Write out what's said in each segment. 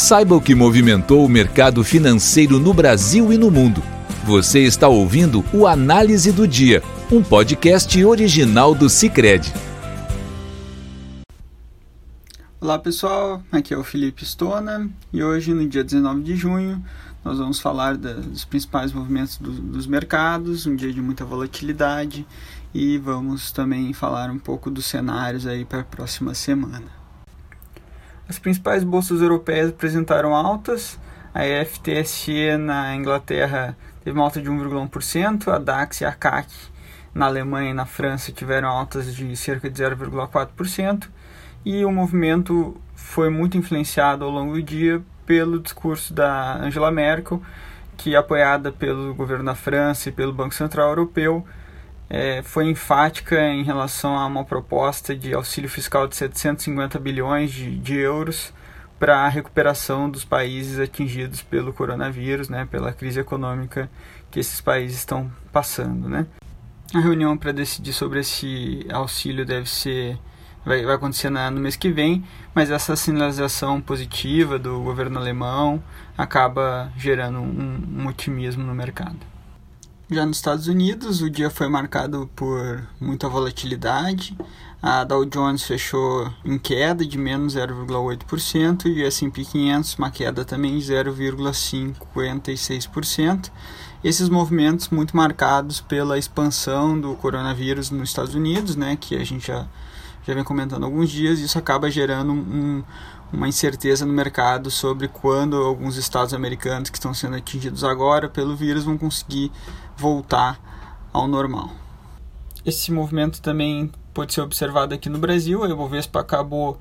Saiba o que movimentou o mercado financeiro no Brasil e no mundo. Você está ouvindo o Análise do Dia, um podcast original do Cicred. Olá pessoal, aqui é o Felipe Stona e hoje, no dia 19 de junho, nós vamos falar dos principais movimentos do, dos mercados, um dia de muita volatilidade e vamos também falar um pouco dos cenários aí para a próxima semana. As principais bolsas europeias apresentaram altas. A FTSE na Inglaterra teve uma alta de 1,1%, a DAX e a CAC na Alemanha e na França tiveram altas de cerca de 0,4%, e o movimento foi muito influenciado ao longo do dia pelo discurso da Angela Merkel, que apoiada pelo governo da França e pelo Banco Central Europeu, é, foi enfática em relação a uma proposta de auxílio fiscal de 750 bilhões de, de euros para a recuperação dos países atingidos pelo coronavírus, né, pela crise econômica que esses países estão passando. Né. A reunião para decidir sobre esse auxílio deve ser vai, vai acontecer na, no mês que vem, mas essa sinalização positiva do governo alemão acaba gerando um, um otimismo no mercado. Já nos Estados Unidos, o dia foi marcado por muita volatilidade. A Dow Jones fechou em queda de menos 0,8% e o S&P 500 uma queda também de 0,56%. Esses movimentos muito marcados pela expansão do coronavírus nos Estados Unidos, né, que a gente já, já vem comentando há alguns dias, isso acaba gerando um, uma incerteza no mercado sobre quando alguns estados americanos que estão sendo atingidos agora pelo vírus vão conseguir voltar ao normal. Esse movimento também pode ser observado aqui no Brasil. A Ibovespa acabou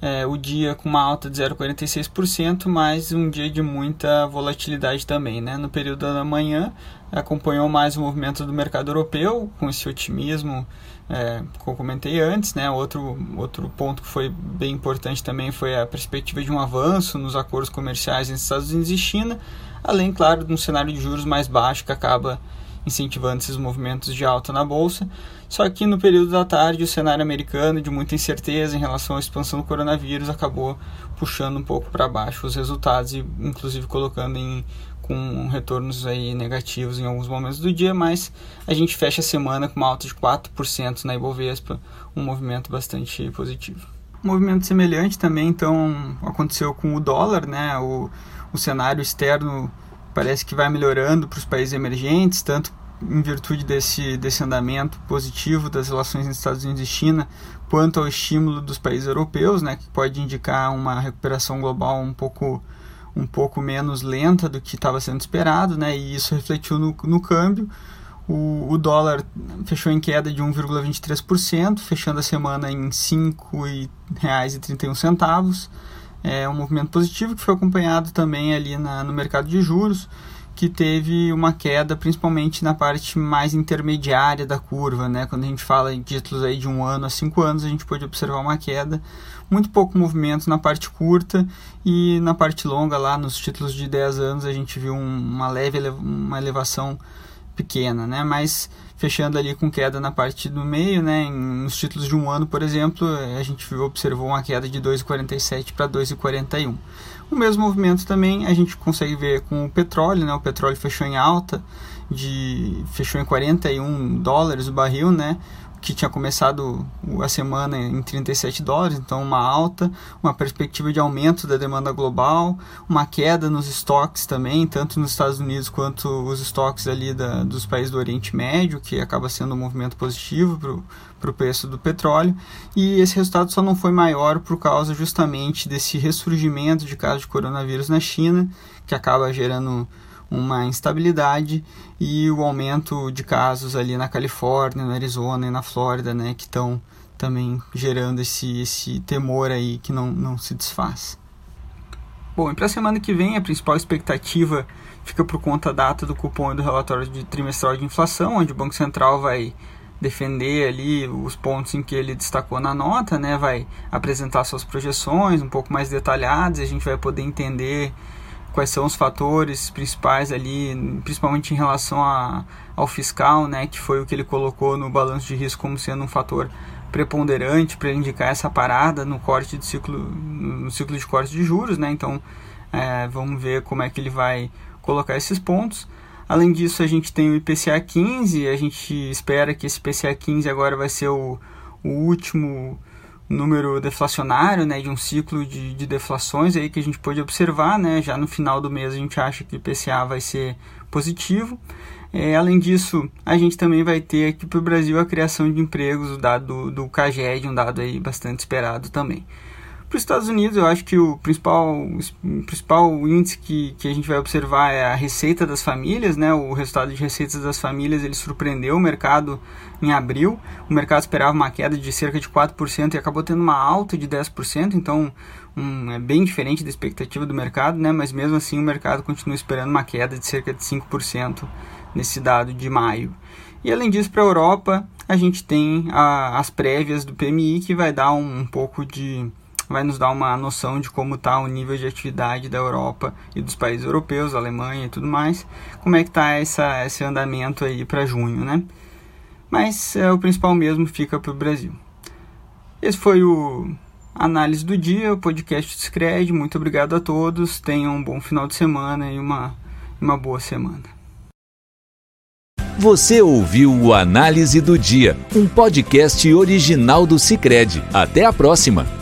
é, o dia com uma alta de 0,46%, mas um dia de muita volatilidade também. Né? No período da manhã, acompanhou mais o movimento do mercado europeu, com esse otimismo é, que eu comentei antes. Né? Outro, outro ponto que foi bem importante também foi a perspectiva de um avanço nos acordos comerciais entre Estados Unidos e China, além, claro, de um cenário de juros mais baixo que acaba incentivando esses movimentos de alta na bolsa. Só que no período da tarde, o cenário americano, de muita incerteza em relação à expansão do coronavírus, acabou puxando um pouco para baixo os resultados e, inclusive, colocando em com retornos aí negativos em alguns momentos do dia, mas a gente fecha a semana com uma alta de 4% na Ibovespa, um movimento bastante positivo. Um movimento semelhante também, então, aconteceu com o dólar, né? O, o cenário externo parece que vai melhorando para os países emergentes, tanto em virtude desse, desse andamento positivo das relações entre Estados Unidos e China, quanto ao estímulo dos países europeus, né, que pode indicar uma recuperação global um pouco, um pouco menos lenta do que estava sendo esperado, né, e isso refletiu no, no câmbio. O, o dólar fechou em queda de 1,23%, fechando a semana em R$ 5,31 é um movimento positivo que foi acompanhado também ali na, no mercado de juros, que teve uma queda principalmente na parte mais intermediária da curva, né? Quando a gente fala em títulos aí de um ano a cinco anos, a gente pode observar uma queda, muito pouco movimento na parte curta e na parte longa lá nos títulos de 10 anos a gente viu um, uma leve uma elevação pequena, né? Mas fechando ali com queda na parte do meio, né? Nos títulos de um ano, por exemplo, a gente observou uma queda de 2,47 para 2,41. O mesmo movimento também a gente consegue ver com o petróleo, né? O petróleo fechou em alta, de fechou em 41 dólares o barril, né? Que tinha começado a semana em 37 dólares, então uma alta, uma perspectiva de aumento da demanda global, uma queda nos estoques também, tanto nos Estados Unidos quanto os estoques ali da, dos países do Oriente Médio, que acaba sendo um movimento positivo para o preço do petróleo, e esse resultado só não foi maior por causa justamente desse ressurgimento de casos de coronavírus na China, que acaba gerando uma instabilidade e o aumento de casos ali na Califórnia, na Arizona e na Flórida, né, que estão também gerando esse, esse temor aí que não, não se desfaz. Bom, e para a semana que vem a principal expectativa fica por conta da data do cupom e do relatório de trimestral de inflação, onde o Banco Central vai defender ali os pontos em que ele destacou na nota, né? Vai apresentar suas projeções um pouco mais detalhadas, a gente vai poder entender quais são os fatores principais ali, principalmente em relação a, ao fiscal, né, que foi o que ele colocou no balanço de risco como sendo um fator preponderante para indicar essa parada no corte de ciclo no ciclo de corte de juros, né? Então É, vamos ver como é que ele vai colocar esses pontos. Além disso, a gente tem o IPCA 15, a gente espera que esse IPCA 15 agora vai ser o, o último número deflacionário, né, de um ciclo de, de deflações aí que a gente pode observar, né, já no final do mês a gente acha que o IPCA vai ser positivo. É, além disso, a gente também vai ter aqui para o Brasil a criação de empregos, o dado do, do CAGED, um dado aí bastante esperado também. Para os Estados Unidos, eu acho que o principal, o principal índice que, que a gente vai observar é a receita das famílias, né? O resultado de receitas das famílias ele surpreendeu o mercado em abril. O mercado esperava uma queda de cerca de 4% e acabou tendo uma alta de 10%, então um, é bem diferente da expectativa do mercado, né? Mas mesmo assim o mercado continua esperando uma queda de cerca de 5% nesse dado de maio. E além disso, para a Europa, a gente tem a, as prévias do PMI que vai dar um, um pouco de vai nos dar uma noção de como está o nível de atividade da Europa e dos países europeus, Alemanha e tudo mais, como é que está esse andamento aí para junho, né? Mas é, o principal mesmo fica para o Brasil. Esse foi o análise do dia, o podcast Discred. Muito obrigado a todos, tenham um bom final de semana e uma, uma boa semana. Você ouviu o Análise do Dia, um podcast original do Cicred. Até a próxima!